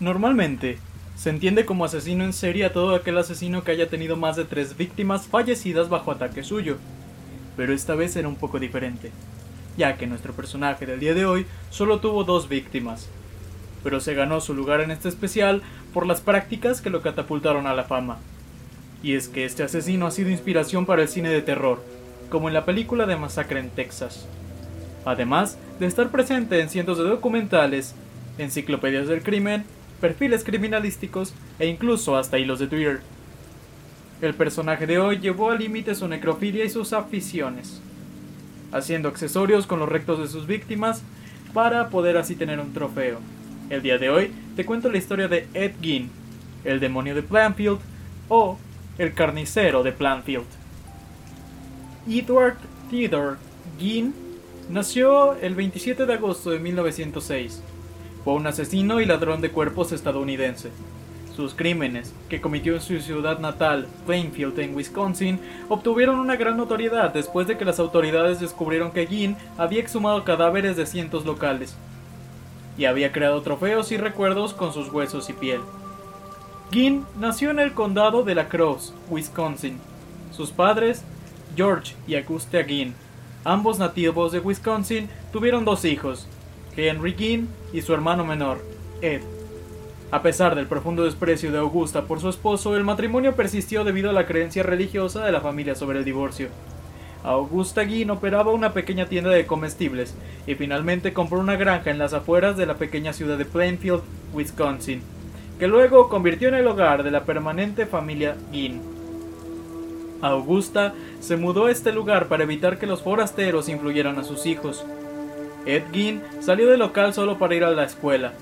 Normalmente, se entiende como asesino en serie a todo aquel asesino que haya tenido más de tres víctimas fallecidas bajo ataque suyo, pero esta vez era un poco diferente, ya que nuestro personaje del día de hoy solo tuvo dos víctimas, pero se ganó su lugar en este especial por las prácticas que lo catapultaron a la fama. Y es que este asesino ha sido inspiración para el cine de terror, como en la película de Masacre en Texas. Además de estar presente en cientos de documentales, enciclopedias del crimen perfiles criminalísticos e incluso hasta hilos de Twitter. El personaje de hoy llevó al límite su necrofilia y sus aficiones, haciendo accesorios con los rectos de sus víctimas para poder así tener un trofeo. El día de hoy te cuento la historia de Ed Gein, el demonio de Planfield o el carnicero de Planfield. Edward Theodore Gein nació el 27 de agosto de 1906 un asesino y ladrón de cuerpos estadounidense. Sus crímenes, que cometió en su ciudad natal, Plainfield, en Wisconsin, obtuvieron una gran notoriedad después de que las autoridades descubrieron que Ginn había exhumado cadáveres de cientos locales y había creado trofeos y recuerdos con sus huesos y piel. Ginn nació en el condado de La Crosse, Wisconsin. Sus padres, George y Augusta Ginn, ambos nativos de Wisconsin, tuvieron dos hijos, Henry Ginn y su hermano menor, Ed. A pesar del profundo desprecio de Augusta por su esposo, el matrimonio persistió debido a la creencia religiosa de la familia sobre el divorcio. Augusta Ginn operaba una pequeña tienda de comestibles y finalmente compró una granja en las afueras de la pequeña ciudad de Plainfield, Wisconsin, que luego convirtió en el hogar de la permanente familia Ginn. Augusta se mudó a este lugar para evitar que los forasteros influyeran a sus hijos. Ed Gein salió del local solo para ir a la escuela.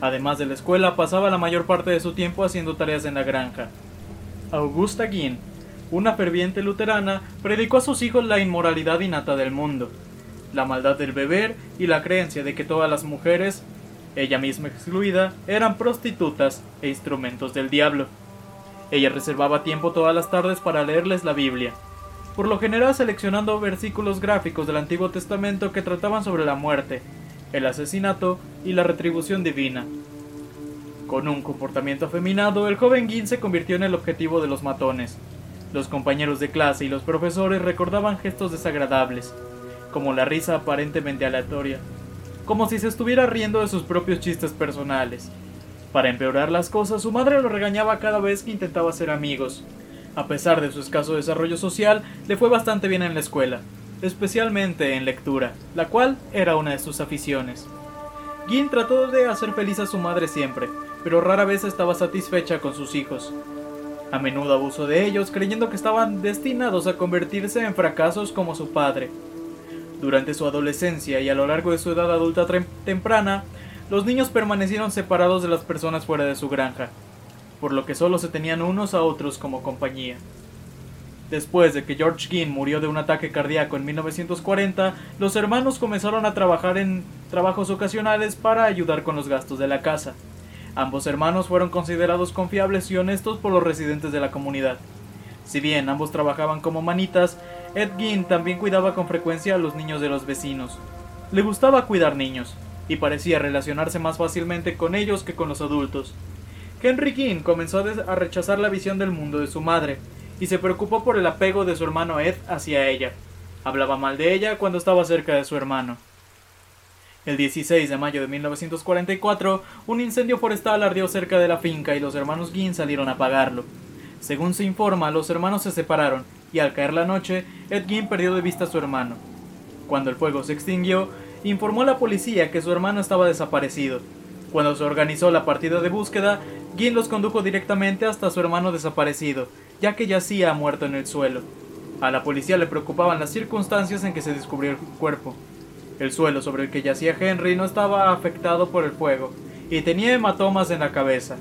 Además de la escuela, pasaba la mayor parte de su tiempo haciendo tareas en la granja. Augusta Gein, una ferviente luterana, predicó a sus hijos la inmoralidad innata del mundo, la maldad del beber y la creencia de que todas las mujeres, ella misma excluida, eran prostitutas e instrumentos del diablo. Ella reservaba tiempo todas las tardes para leerles la Biblia, por lo general seleccionando versículos gráficos del Antiguo Testamento que trataban sobre la muerte, el asesinato y la retribución divina. Con un comportamiento afeminado, el joven Gin se convirtió en el objetivo de los matones. Los compañeros de clase y los profesores recordaban gestos desagradables, como la risa aparentemente aleatoria, como si se estuviera riendo de sus propios chistes personales. Para empeorar las cosas, su madre lo regañaba cada vez que intentaba ser amigos, a pesar de su escaso desarrollo social, le fue bastante bien en la escuela, especialmente en lectura, la cual era una de sus aficiones. Gin trató de hacer feliz a su madre siempre, pero rara vez estaba satisfecha con sus hijos. A menudo abusó de ellos creyendo que estaban destinados a convertirse en fracasos como su padre. Durante su adolescencia y a lo largo de su edad adulta temprana, los niños permanecieron separados de las personas fuera de su granja, por lo que solo se tenían unos a otros como compañía. Después de que George Ginn murió de un ataque cardíaco en 1940, los hermanos comenzaron a trabajar en trabajos ocasionales para ayudar con los gastos de la casa. Ambos hermanos fueron considerados confiables y honestos por los residentes de la comunidad. Si bien ambos trabajaban como manitas, Ed Ginn también cuidaba con frecuencia a los niños de los vecinos. Le gustaba cuidar niños, y parecía relacionarse más fácilmente con ellos que con los adultos. Henry King comenzó a rechazar la visión del mundo de su madre, y se preocupó por el apego de su hermano Ed hacia ella. Hablaba mal de ella cuando estaba cerca de su hermano. El 16 de mayo de 1944, un incendio forestal ardió cerca de la finca y los hermanos Ginn salieron a apagarlo. Según se informa, los hermanos se separaron y al caer la noche, Ed Ginn perdió de vista a su hermano. Cuando el fuego se extinguió, informó a la policía que su hermano estaba desaparecido. Cuando se organizó la partida de búsqueda, Gin los condujo directamente hasta su hermano desaparecido, ya que yacía muerto en el suelo. A la policía le preocupaban las circunstancias en que se descubrió el cuerpo. El suelo sobre el que yacía Henry no estaba afectado por el fuego, y tenía hematomas en la cabeza.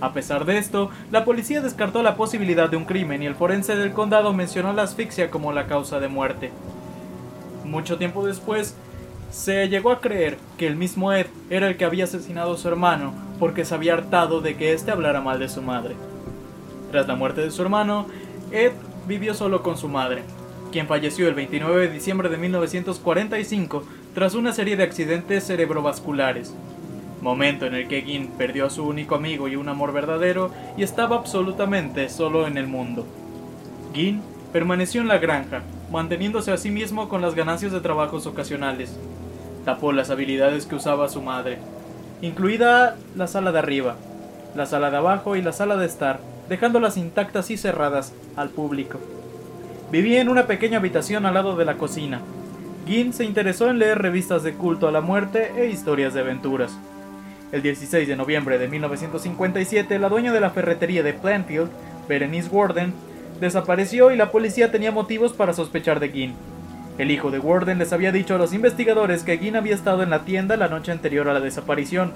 A pesar de esto, la policía descartó la posibilidad de un crimen y el forense del condado mencionó la asfixia como la causa de muerte. Mucho tiempo después, se llegó a creer que el mismo Ed era el que había asesinado a su hermano porque se había hartado de que éste hablara mal de su madre. Tras la muerte de su hermano, Ed vivió solo con su madre, quien falleció el 29 de diciembre de 1945 tras una serie de accidentes cerebrovasculares. momento en el que Gin perdió a su único amigo y un amor verdadero y estaba absolutamente solo en el mundo. Gin permaneció en la granja, manteniéndose a sí mismo con las ganancias de trabajos ocasionales. Tapó las habilidades que usaba su madre, incluida la sala de arriba, la sala de abajo y la sala de estar, dejándolas intactas y cerradas al público. Vivía en una pequeña habitación al lado de la cocina. Gin se interesó en leer revistas de culto a la muerte e historias de aventuras. El 16 de noviembre de 1957, la dueña de la ferretería de Planfield, Berenice Warden, desapareció y la policía tenía motivos para sospechar de Gin. El hijo de Warden les había dicho a los investigadores que Gin había estado en la tienda la noche anterior a la desaparición,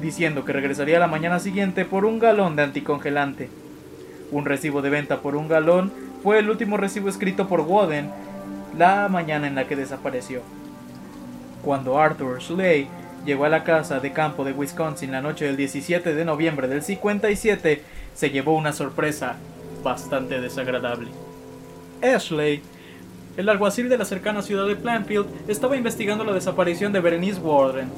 diciendo que regresaría la mañana siguiente por un galón de anticongelante. Un recibo de venta por un galón fue el último recibo escrito por Warden la mañana en la que desapareció. Cuando Arthur Schley llegó a la casa de campo de Wisconsin la noche del 17 de noviembre del 57, se llevó una sorpresa bastante desagradable. Ashley, el alguacil de la cercana ciudad de Plainfield, estaba investigando la desaparición de Berenice Warden,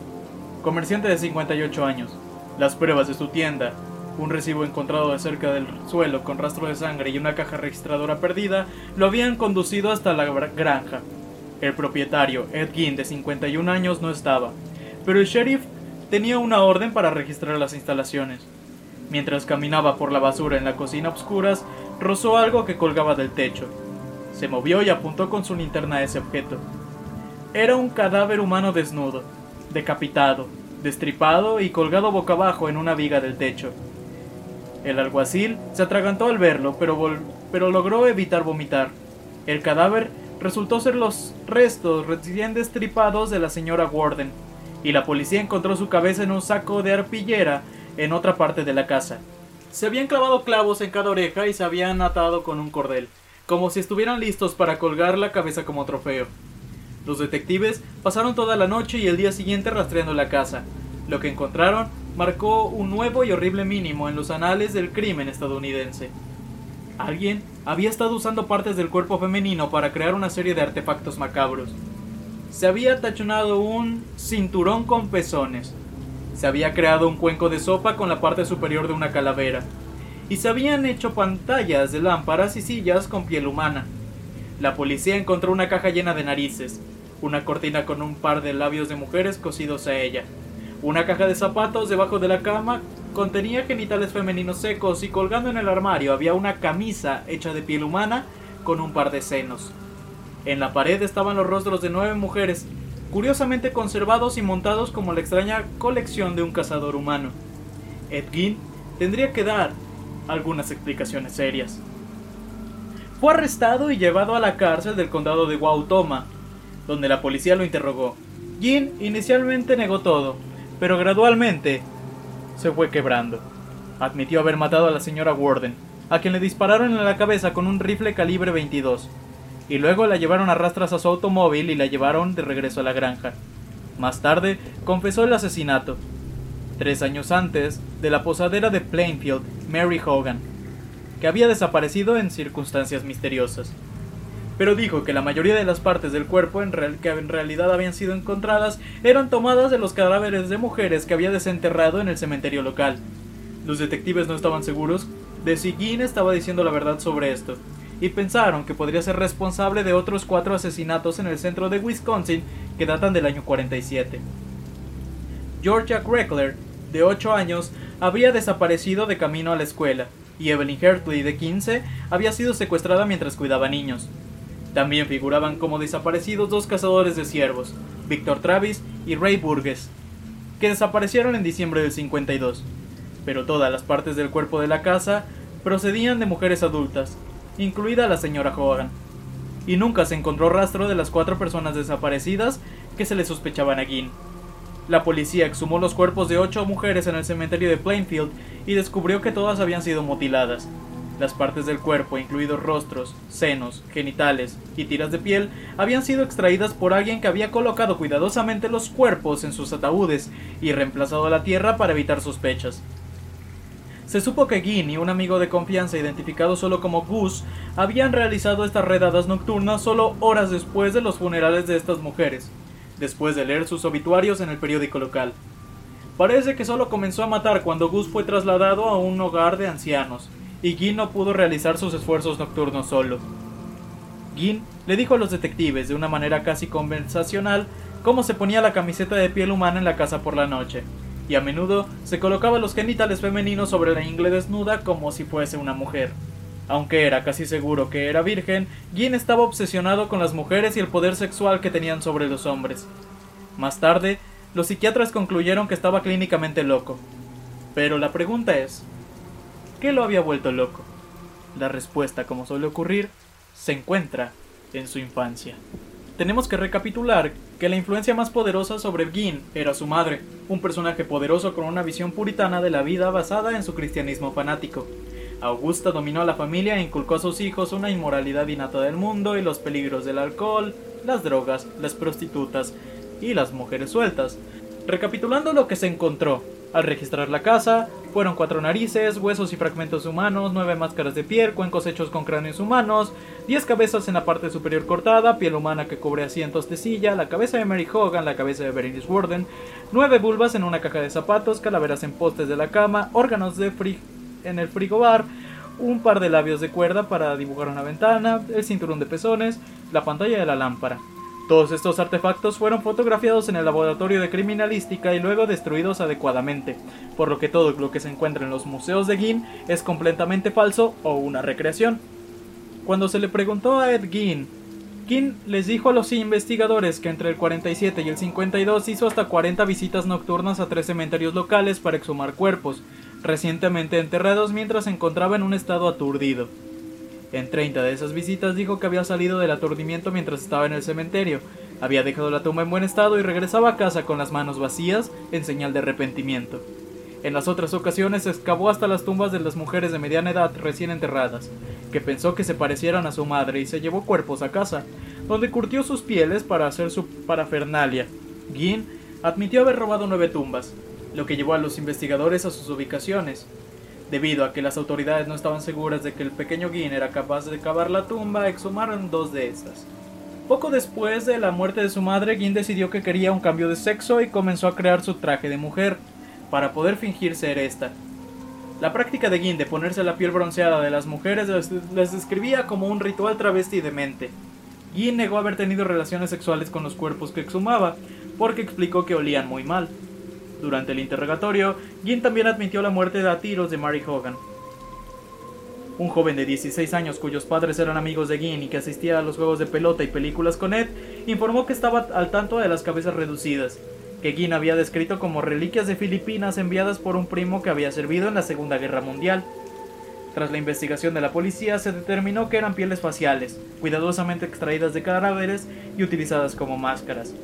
comerciante de 58 años. Las pruebas de su tienda, un recibo encontrado de cerca del suelo con rastro de sangre y una caja registradora perdida, lo habían conducido hasta la granja. El propietario, Ed Gein, de 51 años, no estaba, pero el sheriff tenía una orden para registrar las instalaciones. Mientras caminaba por la basura en la cocina a obscuras, rozó algo que colgaba del techo. Se movió y apuntó con su linterna a ese objeto. Era un cadáver humano desnudo, decapitado, destripado y colgado boca abajo en una viga del techo. El alguacil se atragantó al verlo, pero, pero logró evitar vomitar. El cadáver resultó ser los restos recién destripados de la señora Warden, y la policía encontró su cabeza en un saco de arpillera en otra parte de la casa. Se habían clavado clavos en cada oreja y se habían atado con un cordel, como si estuvieran listos para colgar la cabeza como trofeo. Los detectives pasaron toda la noche y el día siguiente rastreando la casa. Lo que encontraron marcó un nuevo y horrible mínimo en los anales del crimen estadounidense. Alguien había estado usando partes del cuerpo femenino para crear una serie de artefactos macabros. Se había tachonado un cinturón con pezones, se había creado un cuenco de sopa con la parte superior de una calavera. Y se habían hecho pantallas de lámparas y sillas con piel humana. La policía encontró una caja llena de narices, una cortina con un par de labios de mujeres cosidos a ella. Una caja de zapatos debajo de la cama contenía genitales femeninos secos y colgando en el armario había una camisa hecha de piel humana con un par de senos. En la pared estaban los rostros de nueve mujeres curiosamente conservados y montados como la extraña colección de un cazador humano. Ed tendría que dar algunas explicaciones serias. Fue arrestado y llevado a la cárcel del condado de Wautoma, donde la policía lo interrogó. Gin inicialmente negó todo, pero gradualmente se fue quebrando. Admitió haber matado a la señora Warden, a quien le dispararon en la cabeza con un rifle calibre 22 y luego la llevaron a rastras a su automóvil y la llevaron de regreso a la granja. Más tarde, confesó el asesinato, tres años antes, de la posadera de Plainfield, Mary Hogan, que había desaparecido en circunstancias misteriosas. Pero dijo que la mayoría de las partes del cuerpo en que en realidad habían sido encontradas eran tomadas de los cadáveres de mujeres que había desenterrado en el cementerio local. Los detectives no estaban seguros de si Ginn estaba diciendo la verdad sobre esto, y pensaron que podría ser responsable de otros cuatro asesinatos en el centro de Wisconsin que datan del año 47. Georgia Greckler, de 8 años, había desaparecido de camino a la escuela, y Evelyn Hertley, de 15, había sido secuestrada mientras cuidaba niños. También figuraban como desaparecidos dos cazadores de ciervos, Victor Travis y Ray Burgess, que desaparecieron en diciembre del 52. Pero todas las partes del cuerpo de la casa procedían de mujeres adultas, incluida la señora Hogan, y nunca se encontró rastro de las cuatro personas desaparecidas que se le sospechaban a Ginn. La policía exhumó los cuerpos de ocho mujeres en el cementerio de Plainfield y descubrió que todas habían sido mutiladas. Las partes del cuerpo, incluidos rostros, senos, genitales y tiras de piel, habían sido extraídas por alguien que había colocado cuidadosamente los cuerpos en sus ataúdes y reemplazado la tierra para evitar sospechas. Se supo que y un amigo de confianza identificado solo como Gus, habían realizado estas redadas nocturnas solo horas después de los funerales de estas mujeres, después de leer sus obituarios en el periódico local. Parece que solo comenzó a matar cuando Gus fue trasladado a un hogar de ancianos, y Gin no pudo realizar sus esfuerzos nocturnos solo. Gin le dijo a los detectives de una manera casi conversacional cómo se ponía la camiseta de piel humana en la casa por la noche, y a menudo se colocaba los genitales femeninos sobre la ingle desnuda como si fuese una mujer. Aunque era casi seguro que era virgen, Gin estaba obsesionado con las mujeres y el poder sexual que tenían sobre los hombres. Más tarde, los psiquiatras concluyeron que estaba clínicamente loco. Pero la pregunta es, ¿qué lo había vuelto loco? La respuesta, como suele ocurrir, se encuentra en su infancia. Tenemos que recapitular que la influencia más poderosa sobre Gin era su madre, un personaje poderoso con una visión puritana de la vida basada en su cristianismo fanático. Augusta dominó a la familia e inculcó a sus hijos una inmoralidad innata del mundo y los peligros del alcohol, las drogas, las prostitutas y las mujeres sueltas. Recapitulando lo que se encontró, al registrar la casa, fueron cuatro narices, huesos y fragmentos humanos, nueve máscaras de piel, cuencos hechos con cráneos humanos, diez cabezas en la parte superior cortada, piel humana que cubre asientos de silla, la cabeza de Mary Hogan, la cabeza de Berenice Warden, nueve vulvas en una caja de zapatos, calaveras en postes de la cama, órganos de en el frigobar, un par de labios de cuerda para dibujar una ventana, el cinturón de pezones, la pantalla de la lámpara. Todos estos artefactos fueron fotografiados en el laboratorio de criminalística y luego destruidos adecuadamente, por lo que todo lo que se encuentra en los museos de Gin es completamente falso o una recreación. Cuando se le preguntó a Ed Gein, Gin les dijo a los investigadores que entre el 47 y el 52 hizo hasta 40 visitas nocturnas a tres cementerios locales para exhumar cuerpos, recientemente enterrados mientras se encontraba en un estado aturdido. En 30 de esas visitas dijo que había salido del aturdimiento mientras estaba en el cementerio, había dejado la tumba en buen estado y regresaba a casa con las manos vacías en señal de arrepentimiento. En las otras ocasiones excavó hasta las tumbas de las mujeres de mediana edad recién enterradas, que pensó que se parecieran a su madre y se llevó cuerpos a casa, donde curtió sus pieles para hacer su parafernalia. Gin admitió haber robado nueve tumbas, lo que llevó a los investigadores a sus ubicaciones. Debido a que las autoridades no estaban seguras de que el pequeño Gin era capaz de cavar la tumba, exhumaron dos de estas. Poco después de la muerte de su madre, Gin decidió que quería un cambio de sexo y comenzó a crear su traje de mujer, para poder fingir ser esta. La práctica de Gin de ponerse la piel bronceada de las mujeres les describía como un ritual travesti demente. Gin negó haber tenido relaciones sexuales con los cuerpos que exhumaba, porque explicó que olían muy mal. Durante el interrogatorio, Gin también admitió la muerte a tiros de Mary Hogan. Un joven de 16 años cuyos padres eran amigos de Gin y que asistía a los juegos de pelota y películas con Ed, informó que estaba al tanto de las cabezas reducidas, que Gin había descrito como reliquias de Filipinas enviadas por un primo que había servido en la Segunda Guerra Mundial. Tras la investigación de la policía se determinó que eran pieles faciales, cuidadosamente extraídas de cadáveres y utilizadas como máscaras.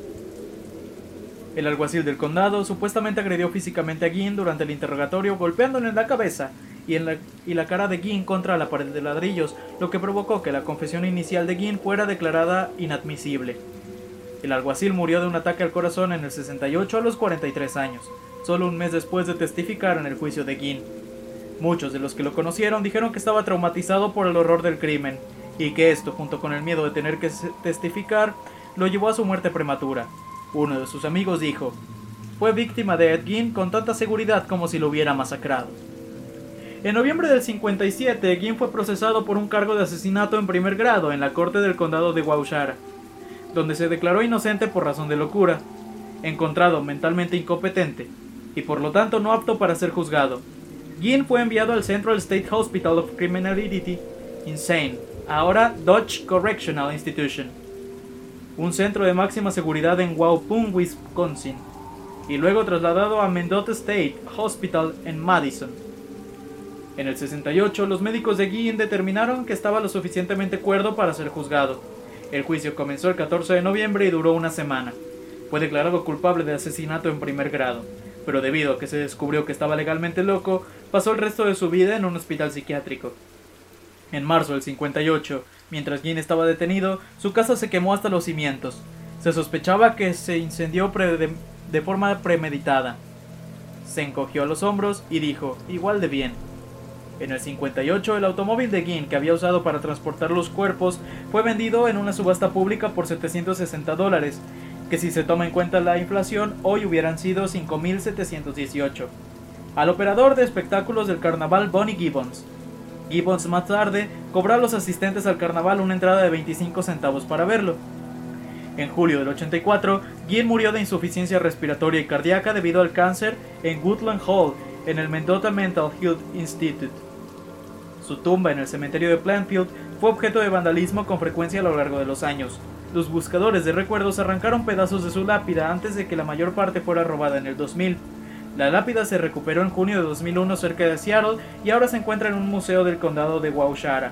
El alguacil del condado supuestamente agredió físicamente a Gin durante el interrogatorio golpeándole en la cabeza y, en la, y la cara de Gin contra la pared de ladrillos, lo que provocó que la confesión inicial de Gin fuera declarada inadmisible. El alguacil murió de un ataque al corazón en el 68 a los 43 años, solo un mes después de testificar en el juicio de Gin. Muchos de los que lo conocieron dijeron que estaba traumatizado por el horror del crimen, y que esto, junto con el miedo de tener que testificar, lo llevó a su muerte prematura. Uno de sus amigos dijo, fue víctima de Ed Gein con tanta seguridad como si lo hubiera masacrado. En noviembre del 57, Gein fue procesado por un cargo de asesinato en primer grado en la corte del condado de Waushara, donde se declaró inocente por razón de locura, encontrado mentalmente incompetente y por lo tanto no apto para ser juzgado. Gein fue enviado al Central State Hospital of Criminality Insane, ahora Dodge Correctional Institution, un centro de máxima seguridad en Waupun, Wisconsin, y luego trasladado a Mendota State Hospital en Madison. En el 68, los médicos de Guillen determinaron que estaba lo suficientemente cuerdo para ser juzgado. El juicio comenzó el 14 de noviembre y duró una semana. Fue declarado culpable de asesinato en primer grado, pero debido a que se descubrió que estaba legalmente loco, pasó el resto de su vida en un hospital psiquiátrico. En marzo del 58, Mientras Gin estaba detenido, su casa se quemó hasta los cimientos. Se sospechaba que se incendió de, forma premeditada. Se encogió a los hombros y dijo, igual de bien. En el 58, el automóvil de Gin que había usado para transportar los cuerpos fue vendido en una subasta pública por 760 dólares, que si se toma en cuenta la inflación hoy hubieran sido 5.718. Al operador de espectáculos del carnaval Bonnie Gibbons. Gibbons más tarde cobró a los asistentes al carnaval una entrada de 25 centavos para verlo. En julio del 84, Ginn murió de insuficiencia respiratoria y cardíaca debido al cáncer en Woodland Hall, en el Mendota Mental Health Institute. Su tumba en el cementerio de Plantfield fue objeto de vandalismo con frecuencia a lo largo de los años. Los buscadores de recuerdos arrancaron pedazos de su lápida antes de que la mayor parte fuera robada en el 2000. La lápida se recuperó en junio de 2001 cerca de Seattle y ahora se encuentra en un museo del condado de Waushara.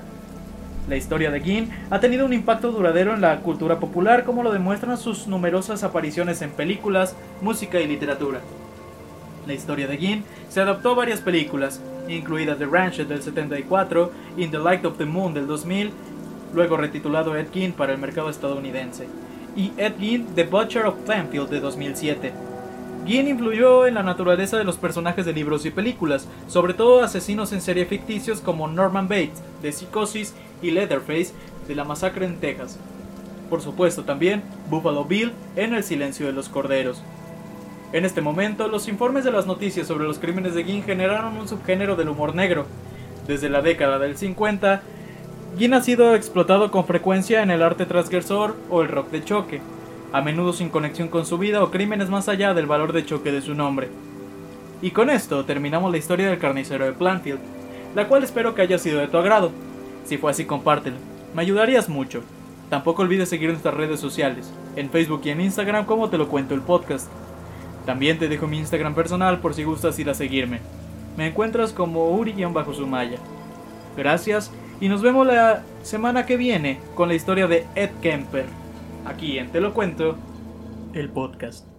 La historia de Ginn ha tenido un impacto duradero en la cultura popular como lo demuestran sus numerosas apariciones en películas, música y literatura. La historia de Ginn se adaptó a varias películas, incluida The Ranch del 74, In the Light of the Moon del 2000, luego retitulado Ed Gein para el mercado estadounidense, y Ed Gein The Butcher of Plainfield de 2007. Gein influyó en la naturaleza de los personajes de libros y películas, sobre todo asesinos en serie ficticios como Norman Bates, de Psicosis, y Leatherface, de la masacre en Texas. Por supuesto también Buffalo Bill en El silencio de los corderos. En este momento, los informes de las noticias sobre los crímenes de Ginn generaron un subgénero del humor negro. Desde la década del 50, Ginn ha sido explotado con frecuencia en el arte transgresor o el rock de choque, a menudo sin conexión con su vida o crímenes más allá del valor de choque de su nombre. Y con esto terminamos la historia del carnicero de Planfield, la cual espero que haya sido de tu agrado. Si fue así, compártelo. Me ayudarías mucho. Tampoco olvides seguir nuestras redes sociales, en Facebook y en Instagram como te lo cuento el podcast. También te dejo mi Instagram personal por si gustas ir a seguirme. Me encuentras como Uri-Sumaya. Gracias y nos vemos la semana que viene con la historia de Ed Kemper. Aquí en Te lo cuento, el podcast.